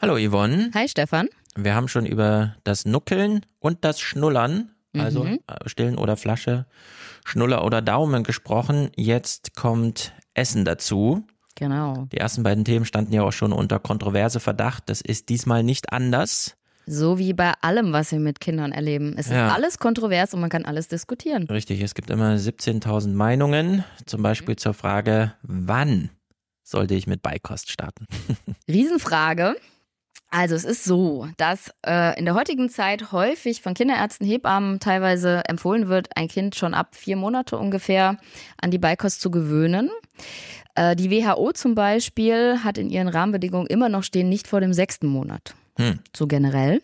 Hallo Yvonne. Hi Stefan. Wir haben schon über das Nuckeln und das Schnullern, also Mhm. äh, Stillen oder Flasche, Schnuller oder Daumen gesprochen. Jetzt kommt Essen dazu. Genau. Die ersten beiden Themen standen ja auch schon unter kontroverse Verdacht. Das ist diesmal nicht anders. So wie bei allem, was wir mit Kindern erleben. Es Ja. ist alles kontrovers und man kann alles diskutieren. Richtig, es gibt immer 17.000 Meinungen, zum Beispiel zur Frage, wann sollte ich mit Beikost starten? Riesenfrage. Also es ist so, dass äh, in der heutigen Zeit häufig von Kinderärzten, Hebammen teilweise empfohlen wird, ein Kind schon ab vier Monate ungefähr an die Beikost zu gewöhnen. Äh, die WHO zum Beispiel hat in ihren Rahmenbedingungen immer noch stehen, nicht vor dem sechsten Monat. Hm. So generell.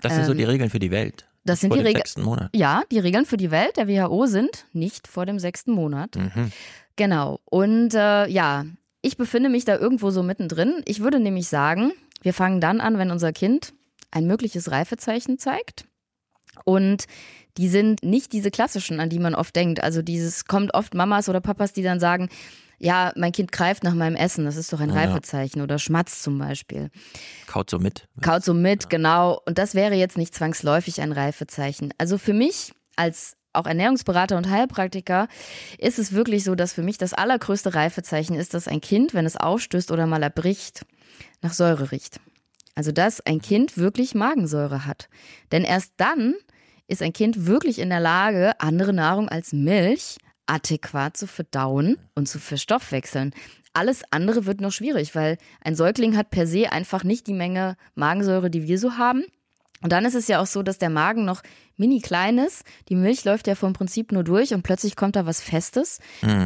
Das sind so Ähm, die Regeln für die Welt. Das sind Vor die dem Regeln. sechsten Monat. Ja, die Regeln für die Welt der WHO sind nicht vor dem sechsten Monat. Mhm. Genau. Und äh, ja, ich befinde mich da irgendwo so mittendrin. Ich würde nämlich sagen, wir fangen dann an, wenn unser Kind ein mögliches Reifezeichen zeigt. Und die sind nicht diese klassischen, an die man oft denkt. Also dieses kommt oft Mamas oder Papas, die dann sagen, ja, mein Kind greift nach meinem Essen, das ist doch ein Ja. Reifezeichen oder schmatzt zum Beispiel. Kaut so mit. Kaut so mit, genau. Und das wäre jetzt nicht zwangsläufig ein Reifezeichen. Also für mich als auch Ernährungsberater und Heilpraktiker ist es wirklich so, dass für mich das allergrößte Reifezeichen ist, dass ein Kind, wenn es aufstößt oder mal erbricht, nach Säure riecht. Also dass ein Kind wirklich Magensäure hat. Denn erst dann ist ein Kind wirklich in der Lage, andere Nahrung als Milch adäquat zu verdauen und zu verstoffwechseln. Alles andere wird noch schwierig, weil ein Säugling hat per se einfach nicht die Menge Magensäure, die wir so haben. Und dann ist es ja auch so, dass der Magen noch mini klein ist. Die Milch läuft ja vom Prinzip nur durch und plötzlich kommt da was Festes.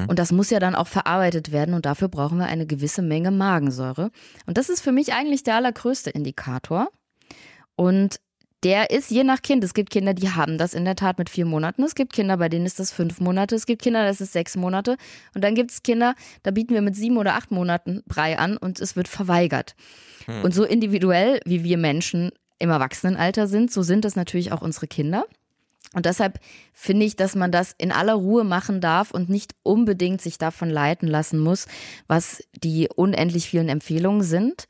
Und das muss ja dann auch verarbeitet werden und dafür brauchen wir eine gewisse Menge Magensäure. Und das ist für mich eigentlich der allergrößte Indikator. Und der ist je nach Kind. Es gibt Kinder, die haben das in der Tat mit vier Monaten. Es gibt Kinder, bei denen ist das fünf Monate. Es gibt Kinder, das ist sechs Monate. Und dann gibt es Kinder, da bieten wir mit sieben oder acht Monaten Brei an und es wird verweigert. Und so individuell, wie wir Menschen im Erwachsenenalter sind, so sind das natürlich auch unsere Kinder. Und deshalb finde ich, dass man das in aller Ruhe machen darf und nicht unbedingt sich davon leiten lassen muss, was die unendlich vielen Empfehlungen sind.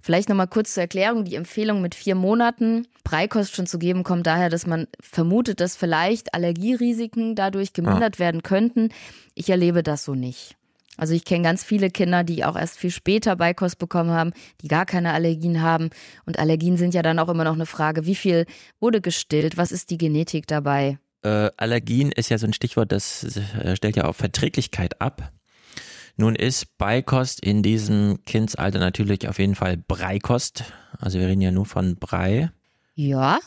Vielleicht nochmal kurz zur Erklärung. Die Empfehlung mit vier Monaten Breikost schon zu geben, kommt daher, dass man vermutet, dass vielleicht Allergierisiken dadurch gemindert werden könnten. Ich erlebe das so nicht. Also ich kenne ganz viele Kinder, die auch erst viel später Beikost bekommen haben, die gar keine Allergien haben. Und Allergien sind ja dann auch immer noch eine Frage, wie viel wurde gestillt, was ist die Genetik dabei? Äh, Allergien ist ja so ein Stichwort, das äh, stellt ja auf Verträglichkeit ab. Nun ist Beikost in diesem Kindsalter natürlich auf jeden Fall Breikost. Also wir reden ja nur von Brei. Ja,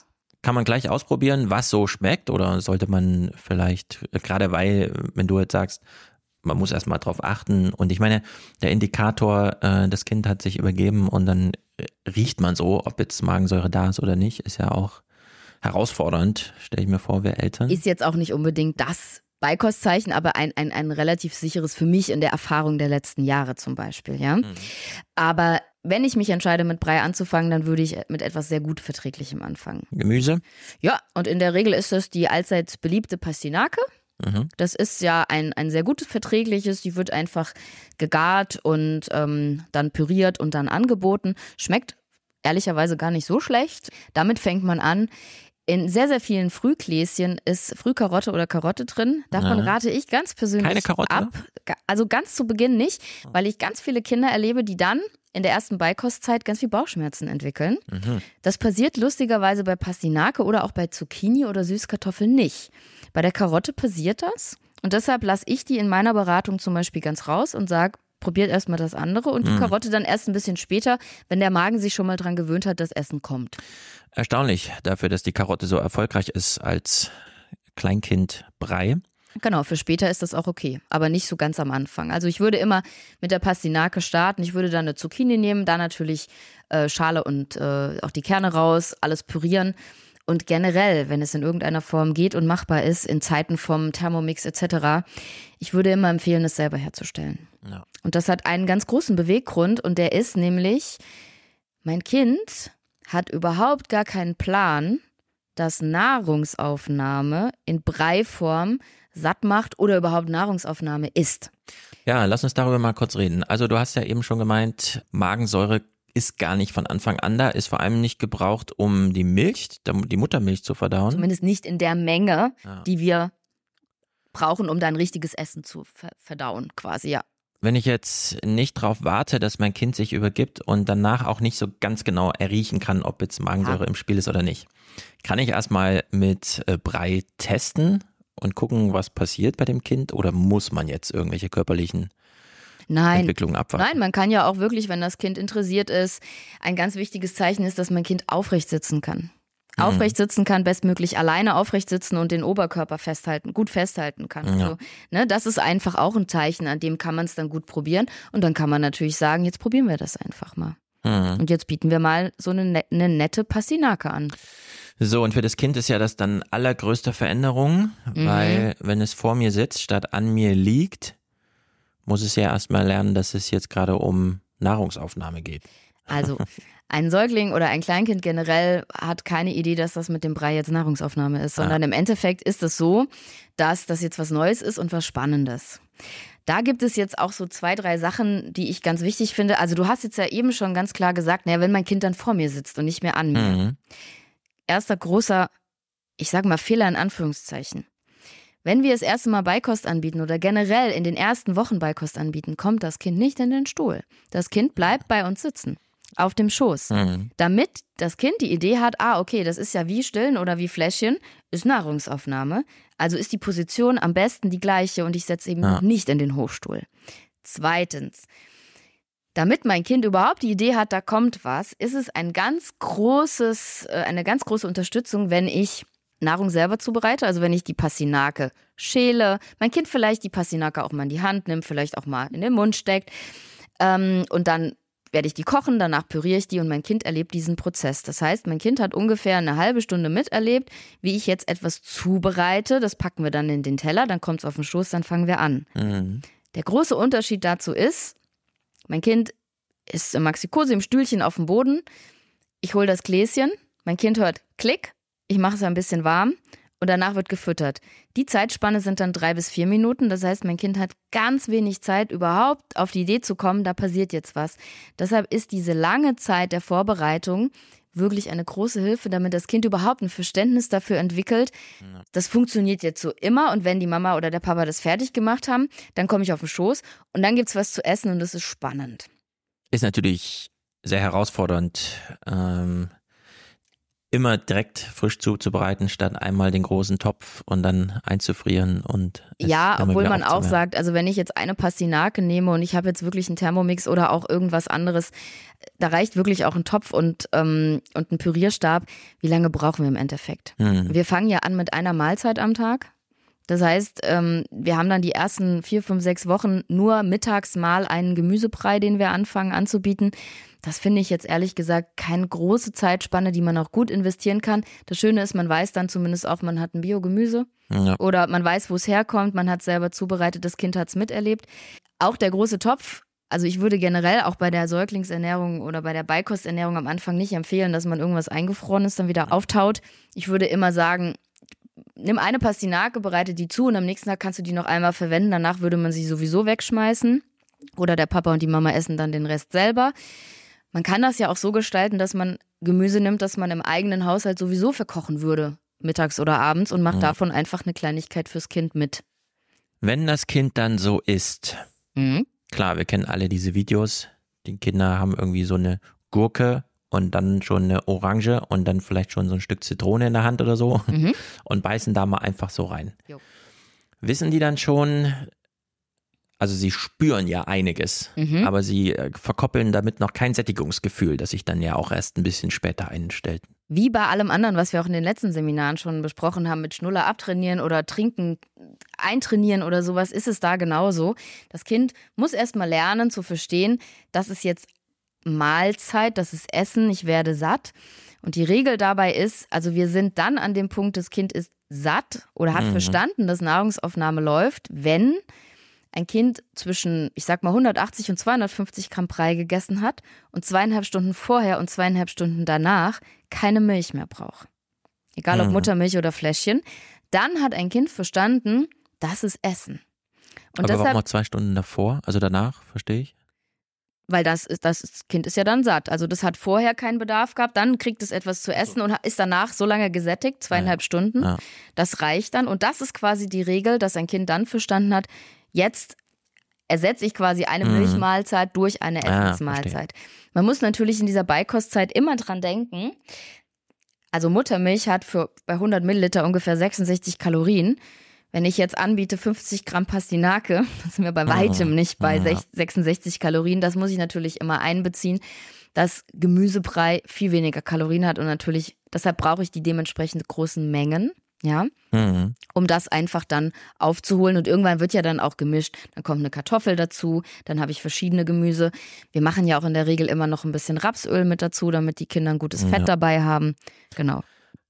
Kann man gleich ausprobieren, was so schmeckt oder sollte man vielleicht, äh, gerade weil, wenn du jetzt sagst, man muss erstmal drauf achten und ich meine, der Indikator, äh, das Kind hat sich übergeben und dann äh, riecht man so, ob jetzt Magensäure da ist oder nicht, ist ja auch herausfordernd, stelle ich mir vor, wir Eltern. ist jetzt auch nicht unbedingt das Beikostzeichen, aber ein, ein, ein relativ sicheres für mich in der Erfahrung der letzten Jahre zum Beispiel, ja. Aber wenn ich mich entscheide, mit Brei anzufangen, dann würde ich mit etwas sehr gut Verträglichem anfangen. Gemüse? Ja, und in der Regel ist das die allseits beliebte Pastinake. Mhm. Das ist ja ein, ein sehr gutes verträgliches. Die wird einfach gegart und ähm, dann püriert und dann angeboten. Schmeckt ehrlicherweise gar nicht so schlecht. Damit fängt man an. In sehr, sehr vielen Frühgläschen ist Frühkarotte oder Karotte drin. Davon Ja. rate ich ganz persönlich Keine Karotte? ab. Ga- Also ganz zu Beginn nicht, weil ich ganz viele Kinder erlebe, die dann in der ersten Beikostzeit ganz viel Bauchschmerzen entwickeln. Mhm. Das passiert lustigerweise bei Pastinake oder auch bei Zucchini oder Süßkartoffeln nicht. Bei der Karotte passiert das und deshalb lasse ich die in meiner Beratung zum Beispiel ganz raus und sage, probiert erstmal das andere und die Mhm. Karotte dann erst ein bisschen später, wenn der Magen sich schon mal dran gewöhnt hat, dass Essen kommt. Erstaunlich dafür, dass die Karotte so erfolgreich ist als Kleinkindbrei. Genau, für später ist das auch okay, aber nicht so ganz am Anfang. Also ich würde immer mit der Pastinake starten. Ich würde dann eine Zucchini nehmen, da natürlich äh, Schale und äh, auch die Kerne raus, alles pürieren. Und generell, wenn es in irgendeiner Form geht und machbar ist, in Zeiten vom Thermomix etc., ich würde immer empfehlen, es selber herzustellen. Ja. Und das hat einen ganz großen Beweggrund und der ist nämlich, mein Kind hat überhaupt gar keinen Plan, dass Nahrungsaufnahme in Breiform satt macht oder überhaupt Nahrungsaufnahme ist. Ja, lass uns darüber mal kurz reden. Also du hast ja eben schon gemeint, Magensäure ist gar nicht von Anfang an da, ist vor allem nicht gebraucht, um die Milch, die Muttermilch zu verdauen. Zumindest nicht in der Menge, ja. die wir brauchen, um dann richtiges Essen zu verdauen, quasi, ja. Wenn ich jetzt nicht darauf warte, dass mein Kind sich übergibt und danach auch nicht so ganz genau erriechen kann, ob jetzt Magensäure ja. im Spiel ist oder nicht, kann ich erstmal mit äh, Brei testen und gucken, was passiert bei dem Kind oder muss man jetzt irgendwelche körperlichen Nein. Entwicklungen abwarten? Nein, man kann ja auch wirklich, wenn das Kind interessiert ist, ein ganz wichtiges Zeichen ist, dass mein Kind aufrecht sitzen kann. Mhm. Aufrecht sitzen kann, bestmöglich alleine aufrecht sitzen und den Oberkörper festhalten, gut festhalten kann. Ja. So, ne, das ist einfach auch ein Zeichen, an dem kann man es dann gut probieren. Und dann kann man natürlich sagen, jetzt probieren wir das einfach mal. Mhm. Und jetzt bieten wir mal so eine, ne, eine nette Passinake an. So, und für das Kind ist ja das dann allergrößte Veränderung, mhm. weil wenn es vor mir sitzt, statt an mir liegt, muss es ja erstmal lernen, dass es jetzt gerade um Nahrungsaufnahme geht. Also ein Säugling oder ein Kleinkind generell hat keine Idee, dass das mit dem Brei jetzt Nahrungsaufnahme ist, sondern ah. im Endeffekt ist es so, dass das jetzt was Neues ist und was Spannendes. Da gibt es jetzt auch so zwei, drei Sachen, die ich ganz wichtig finde. Also du hast jetzt ja eben schon ganz klar gesagt, naja, wenn mein Kind dann vor mir sitzt und nicht mehr an mir. Mhm. Erster großer, ich sage mal Fehler in Anführungszeichen. Wenn wir das erste Mal Beikost anbieten oder generell in den ersten Wochen Beikost anbieten, kommt das Kind nicht in den Stuhl. Das Kind bleibt bei uns sitzen auf dem Schoß, mhm. damit das Kind die Idee hat, ah, okay, das ist ja wie Stillen oder wie Fläschchen, ist Nahrungsaufnahme. Also ist die Position am besten die gleiche und ich setze eben ja. nicht in den Hochstuhl. Zweitens, damit mein Kind überhaupt die Idee hat, da kommt was, ist es ein ganz großes, äh, eine ganz große Unterstützung, wenn ich Nahrung selber zubereite, also wenn ich die Passinake schäle, mein Kind vielleicht die Passinake auch mal in die Hand nimmt, vielleicht auch mal in den Mund steckt ähm, und dann werde ich die kochen, danach püriere ich die und mein Kind erlebt diesen Prozess. Das heißt, mein Kind hat ungefähr eine halbe Stunde miterlebt, wie ich jetzt etwas zubereite. Das packen wir dann in den Teller, dann kommt es auf den Schoß, dann fangen wir an. Mhm. Der große Unterschied dazu ist, mein Kind ist im Maxikose im Stühlchen auf dem Boden. Ich hole das Gläschen, mein Kind hört Klick, ich mache es ein bisschen warm und danach wird gefüttert. Die Zeitspanne sind dann drei bis vier Minuten. Das heißt, mein Kind hat ganz wenig Zeit, überhaupt auf die Idee zu kommen, da passiert jetzt was. Deshalb ist diese lange Zeit der Vorbereitung wirklich eine große Hilfe, damit das Kind überhaupt ein Verständnis dafür entwickelt. Das funktioniert jetzt so immer und wenn die Mama oder der Papa das fertig gemacht haben, dann komme ich auf den Schoß und dann gibt es was zu essen und das ist spannend. Ist natürlich sehr herausfordernd, ähm, immer direkt frisch zuzubereiten, statt einmal den großen Topf und dann einzufrieren und ja, obwohl man auch sagt, also wenn ich jetzt eine Pastinake nehme und ich habe jetzt wirklich einen Thermomix oder auch irgendwas anderes, da reicht wirklich auch ein Topf und ähm, und ein Pürierstab. Wie lange brauchen wir im Endeffekt? Hm. Wir fangen ja an mit einer Mahlzeit am Tag. Das heißt, ähm, wir haben dann die ersten vier, fünf, sechs Wochen nur mittags mal einen Gemüsebrei, den wir anfangen anzubieten. Das finde ich jetzt ehrlich gesagt keine große Zeitspanne, die man auch gut investieren kann. Das Schöne ist, man weiß dann zumindest auch, man hat ein Biogemüse ja. oder man weiß, wo es herkommt, man hat es selber zubereitet, das Kind hat es miterlebt. Auch der große Topf, also ich würde generell auch bei der Säuglingsernährung oder bei der Beikosternährung am Anfang nicht empfehlen, dass man irgendwas eingefrorenes dann wieder auftaut. Ich würde immer sagen, nimm eine Pastinake, bereite die zu und am nächsten Tag kannst du die noch einmal verwenden. Danach würde man sie sowieso wegschmeißen. Oder der Papa und die Mama essen dann den Rest selber. Man kann das ja auch so gestalten, dass man Gemüse nimmt, das man im eigenen Haushalt sowieso verkochen würde, mittags oder abends, und macht mhm. davon einfach eine Kleinigkeit fürs Kind mit. Wenn das Kind dann so isst, mhm. klar, wir kennen alle diese Videos, die Kinder haben irgendwie so eine Gurke und dann schon eine Orange und dann vielleicht schon so ein Stück Zitrone in der Hand oder so mhm. und beißen da mal einfach so rein. Jo. Wissen die dann schon, also sie spüren ja einiges, mhm. aber sie äh, verkoppeln damit noch kein Sättigungsgefühl, das sich dann ja auch erst ein bisschen später einstellt. Wie bei allem anderen, was wir auch in den letzten Seminaren schon besprochen haben, mit Schnuller abtrainieren oder trinken, eintrainieren oder sowas, ist es da genauso. Das Kind muss erst mal lernen zu verstehen, das ist jetzt Mahlzeit, das ist Essen, ich werde satt. Und die Regel dabei ist, also wir sind dann an dem Punkt, das Kind ist satt oder hat mhm. verstanden, dass Nahrungsaufnahme läuft, wenn ein Kind zwischen, ich sag mal, 180 und 250 Gramm Brei gegessen hat und zweieinhalb Stunden vorher und zweieinhalb Stunden danach keine Milch mehr braucht. Egal ob mhm. Muttermilch oder Fläschchen. Dann hat ein Kind verstanden, das ist Essen. Und Aber deshalb, warum noch zwei Stunden davor, also danach, verstehe ich? Weil das ist, das Kind ist ja dann satt. Also das hat vorher keinen Bedarf gehabt, dann kriegt es etwas zu essen und ist danach so lange gesättigt, zweieinhalb ja. Stunden. Ja. Das reicht dann. Und das ist quasi die Regel, dass ein Kind dann verstanden hat, jetzt ersetze ich quasi eine mhm. Milchmahlzeit durch eine ah, Essensmahlzeit. Ah, Man muss natürlich in dieser Beikostzeit immer dran denken. Also Muttermilch hat für bei 100 Milliliter ungefähr 66 Kalorien. Wenn ich jetzt anbiete 50 Gramm Pastinake, sind wir bei weitem mhm. nicht bei ja. 66 Kalorien. Das muss ich natürlich immer einbeziehen, dass Gemüsebrei viel weniger Kalorien hat und natürlich, deshalb brauche ich die dementsprechend großen Mengen ja, mhm. um das einfach dann aufzuholen. Und irgendwann wird ja dann auch gemischt. Dann kommt eine Kartoffel dazu, dann habe ich verschiedene Gemüse. Wir machen ja auch in der Regel immer noch ein bisschen Rapsöl mit dazu, damit die Kinder ein gutes Fett ja. dabei haben. Genau.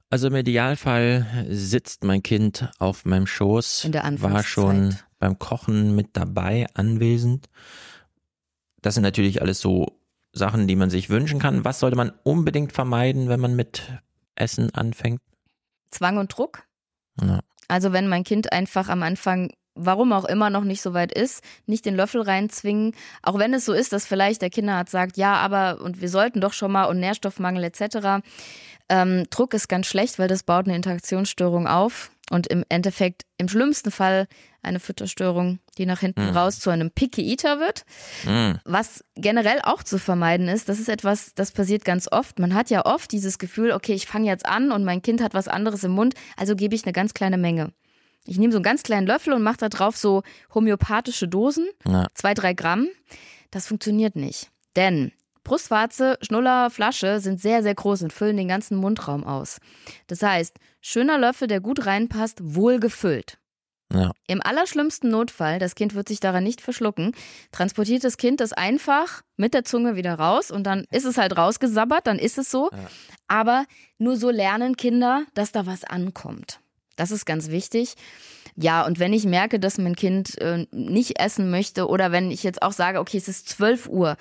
Also im Idealfall sitzt mein Kind auf meinem Schoß, in der war schon beim Kochen mit dabei, anwesend. Das sind natürlich alles so Sachen, die man sich wünschen kann. Was sollte man unbedingt vermeiden, wenn man mit Essen anfängt? Zwang und Druck. Ja. Also wenn mein Kind einfach am Anfang warum auch immer noch nicht so weit ist, nicht den Löffel reinzwingen. Auch wenn es so ist, dass vielleicht der Kinderarzt sagt, ja, aber und wir sollten doch schon mal und Nährstoffmangel etc. Ähm, Druck ist ganz schlecht, weil das baut eine Interaktionsstörung auf und im Endeffekt im schlimmsten Fall eine Fütterstörung, die nach hinten mhm. raus zu einem Picky Eater wird. Mhm. Was generell auch zu vermeiden ist, das ist etwas, das passiert ganz oft. Man hat ja oft dieses Gefühl, okay, ich fange jetzt an und mein Kind hat was anderes im Mund, also gebe ich eine ganz kleine Menge. Ich nehme so einen ganz kleinen Löffel und mache da drauf so homöopathische Dosen, ja. zwei, drei Gramm. Das funktioniert nicht. Denn Brustwarze, Schnuller, Flasche sind sehr, sehr groß und füllen den ganzen Mundraum aus. Das heißt, schöner Löffel, der gut reinpasst, wohl gefüllt. Ja. Im allerschlimmsten Notfall, das Kind wird sich daran nicht verschlucken, transportiert das Kind das einfach mit der Zunge wieder raus und dann ist es halt rausgesabbert, dann ist es so. Ja. Aber nur so lernen Kinder, dass da was ankommt. Das ist ganz wichtig. Ja, und wenn ich merke, dass mein Kind äh, nicht essen möchte oder wenn ich jetzt auch sage, okay, es ist 12 Uhr,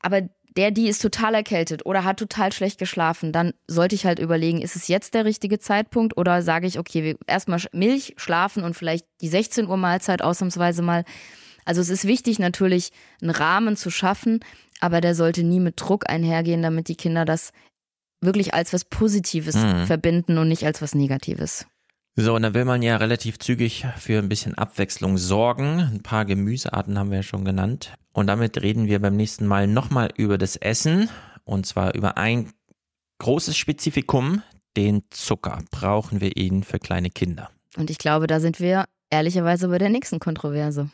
aber der, die ist total erkältet oder hat total schlecht geschlafen, dann sollte ich halt überlegen, ist es jetzt der richtige Zeitpunkt oder sage ich, okay, wir erstmal Milch, schlafen und vielleicht die 16 Uhr Mahlzeit ausnahmsweise mal. Also es ist wichtig natürlich, einen Rahmen zu schaffen, aber der sollte nie mit Druck einhergehen, damit die Kinder das wirklich als was Positives mhm. verbinden und nicht als was Negatives. So, und dann will man ja relativ zügig für ein bisschen Abwechslung sorgen. Ein paar Gemüsearten haben wir ja schon genannt. Und damit reden wir beim nächsten Mal nochmal über das Essen. Und zwar über ein großes Spezifikum, den Zucker. Brauchen wir ihn für kleine Kinder? Und ich glaube, da sind wir ehrlicherweise bei der nächsten Kontroverse.